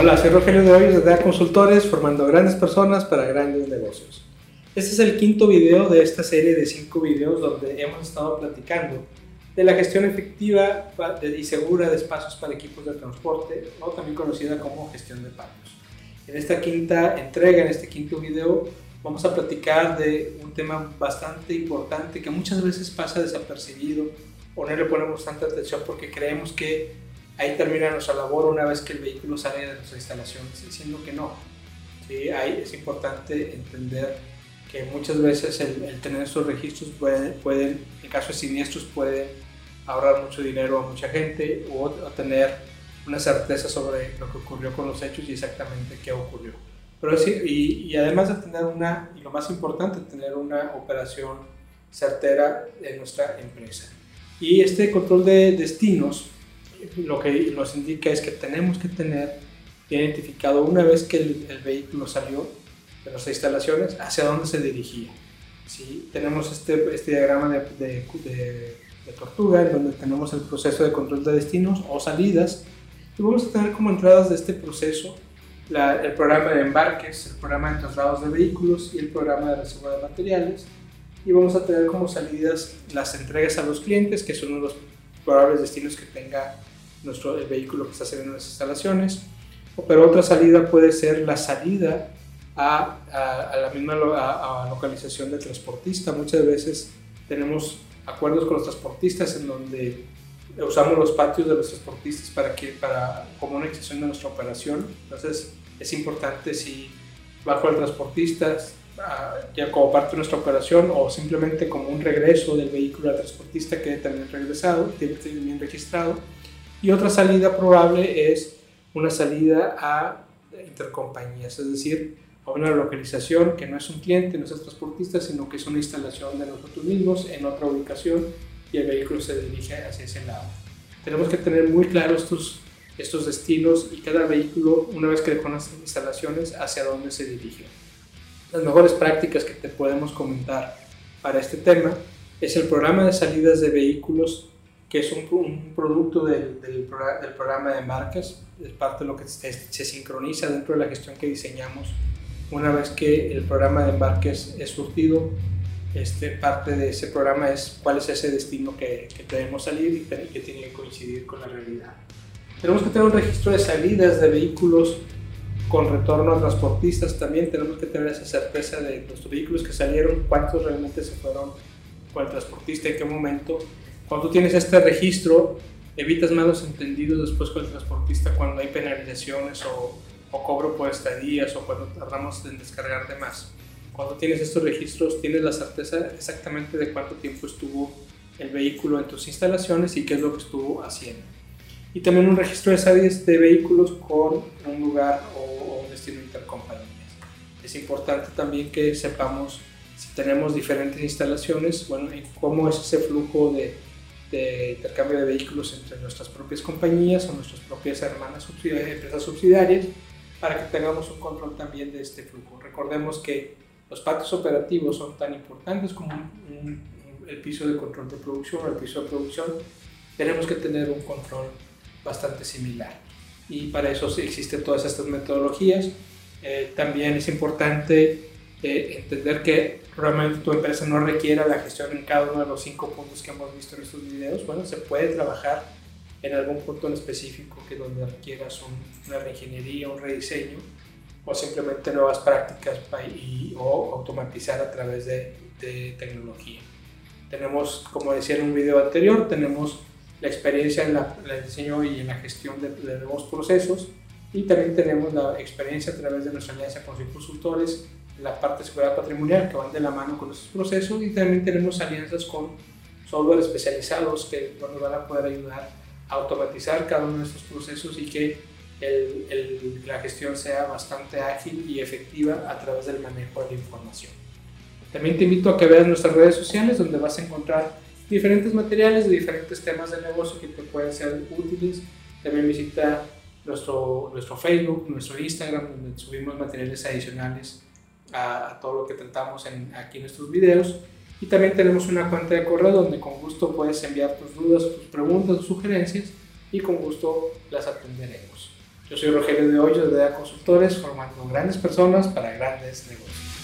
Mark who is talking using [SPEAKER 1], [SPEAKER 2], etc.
[SPEAKER 1] Hola, soy Rogelio de Hoy de Consultores, formando grandes personas para grandes negocios. Este es el quinto video de esta serie de cinco videos donde hemos estado platicando de la gestión efectiva y segura de espacios para equipos de transporte, o también conocida como gestión de patios. En esta quinta entrega, en este quinto video, vamos a platicar de un tema bastante importante que muchas veces pasa desapercibido o no le ponemos tanta atención porque creemos que ahí termina nuestra labor una vez que el vehículo sale de nuestras instalaciones, diciendo que no. ¿sí? Ahí es importante entender que muchas veces el, tener estos registros pueden, pueden, en caso de siniestros, pueden ahorrar mucho dinero a mucha gente o, tener una certeza sobre lo que ocurrió con los hechos y exactamente qué ocurrió. Pero sí, y, y, además de tener una, y lo más importante, tener una operación certera en nuestra empresa. Y este control de destinos lo que nos indica es que tenemos que tener identificado una vez que el, vehículo salió de nuestras instalaciones hacia dónde se dirigía. ¿sí? Tenemos este, este diagrama de, de, de, tortuga en donde tenemos el proceso de control de destinos o salidas y vamos a tener como entradas de este proceso el programa de embarques, el programa de traslados de vehículos y el programa de reserva de materiales y vamos a tener como salidas las entregas a los clientes que son los probables destinos que tenga nuestro, el vehículo que está saliendo de las instalaciones, pero otra salida puede ser la salida a, a, la misma a, localización del transportista. Muchas veces tenemos acuerdos con los transportistas en donde usamos los patios de los transportistas para que, para, como una excepción de nuestra operación. Entonces es importante si bajo el transportista ya como parte de nuestra operación o simplemente como un regreso del vehículo al transportista que también regresado, bien registrado y otra salida probable es una salida a intercompañías, es decir, a una localización que no es un cliente, no es el transportista, sino que es una instalación de nosotros mismos en otra ubicación y el vehículo se dirige hacia ese lado. Tenemos que tener muy claros estos, estos destinos y cada vehículo, una vez que dejó las instalaciones, hacia dónde se dirige. Las mejores prácticas que te podemos comentar para este tema es el programa de salidas de vehículos que es un, producto del, del, programa de marcas, es parte de lo que se, sincroniza dentro de la gestión que diseñamos. Una vez que el programa de embarques es surtido, este, parte de ese programa es cuál es ese destino que, que debemos salir y que tiene que coincidir con la realidad. Tenemos que tener un registro de salidas de vehículos con retorno a transportistas. También tenemos que tener esa certeza de nuestros vehículos que salieron, cuántos realmente se fueron con el transportista, en qué momento cuando tú tienes este registro, evitas malos entendidos después con el transportista cuando hay penalizaciones o, o cobro por estadías o cuando tardamos en descargar de más. Cuando tienes estos registros, tienes la certeza exactamente de cuánto tiempo estuvo el vehículo en tus instalaciones y qué es lo que estuvo haciendo. Y también un registro de salidas de vehículos con un lugar o. Es importante también que sepamos si tenemos diferentes instalaciones, bueno, cómo es ese flujo de, de intercambio de vehículos entre nuestras propias compañías o nuestras propias hermanas subsidiarias, empresas subsidiarias para que tengamos un control también de este flujo. Recordemos que los patios operativos son tan importantes como el piso de control de producción o el piso de producción. Tenemos que tener un control bastante similar y para eso existen todas estas metodologías. Eh, también es importante eh, entender que realmente tu empresa no requiera la gestión en cada uno de los cinco puntos que hemos visto en estos videos, bueno, se puede trabajar en algún punto en específico que donde requieras una reingeniería, un rediseño o simplemente nuevas prácticas y, o automatizar a través de, de, tecnología. Tenemos, como decía en un video anterior, tenemos la experiencia en, la, el diseño y en la gestión de, de nuevos procesos y también tenemos la experiencia a través de nuestra alianza con consultores la parte de seguridad patrimonial que van de la mano con estos procesos y también tenemos alianzas con software especializados que nos van a poder ayudar a automatizar cada uno de estos procesos y que el, el, la gestión sea bastante ágil y efectiva a través del manejo de la información. También te invito a que veas nuestras redes sociales donde vas a encontrar diferentes materiales de diferentes temas de negocio que te pueden ser útiles. También visita nuestro, nuestro Facebook, nuestro Instagram, donde subimos materiales adicionales a, todo lo que tratamos en, aquí en estos videos. Y también tenemos una cuenta de correo donde con gusto puedes enviar tus dudas, tus preguntas, tus sugerencias y con gusto las atenderemos. Yo soy Rogelio de Hoyos de DEA Consultores, formando grandes personas para grandes negocios.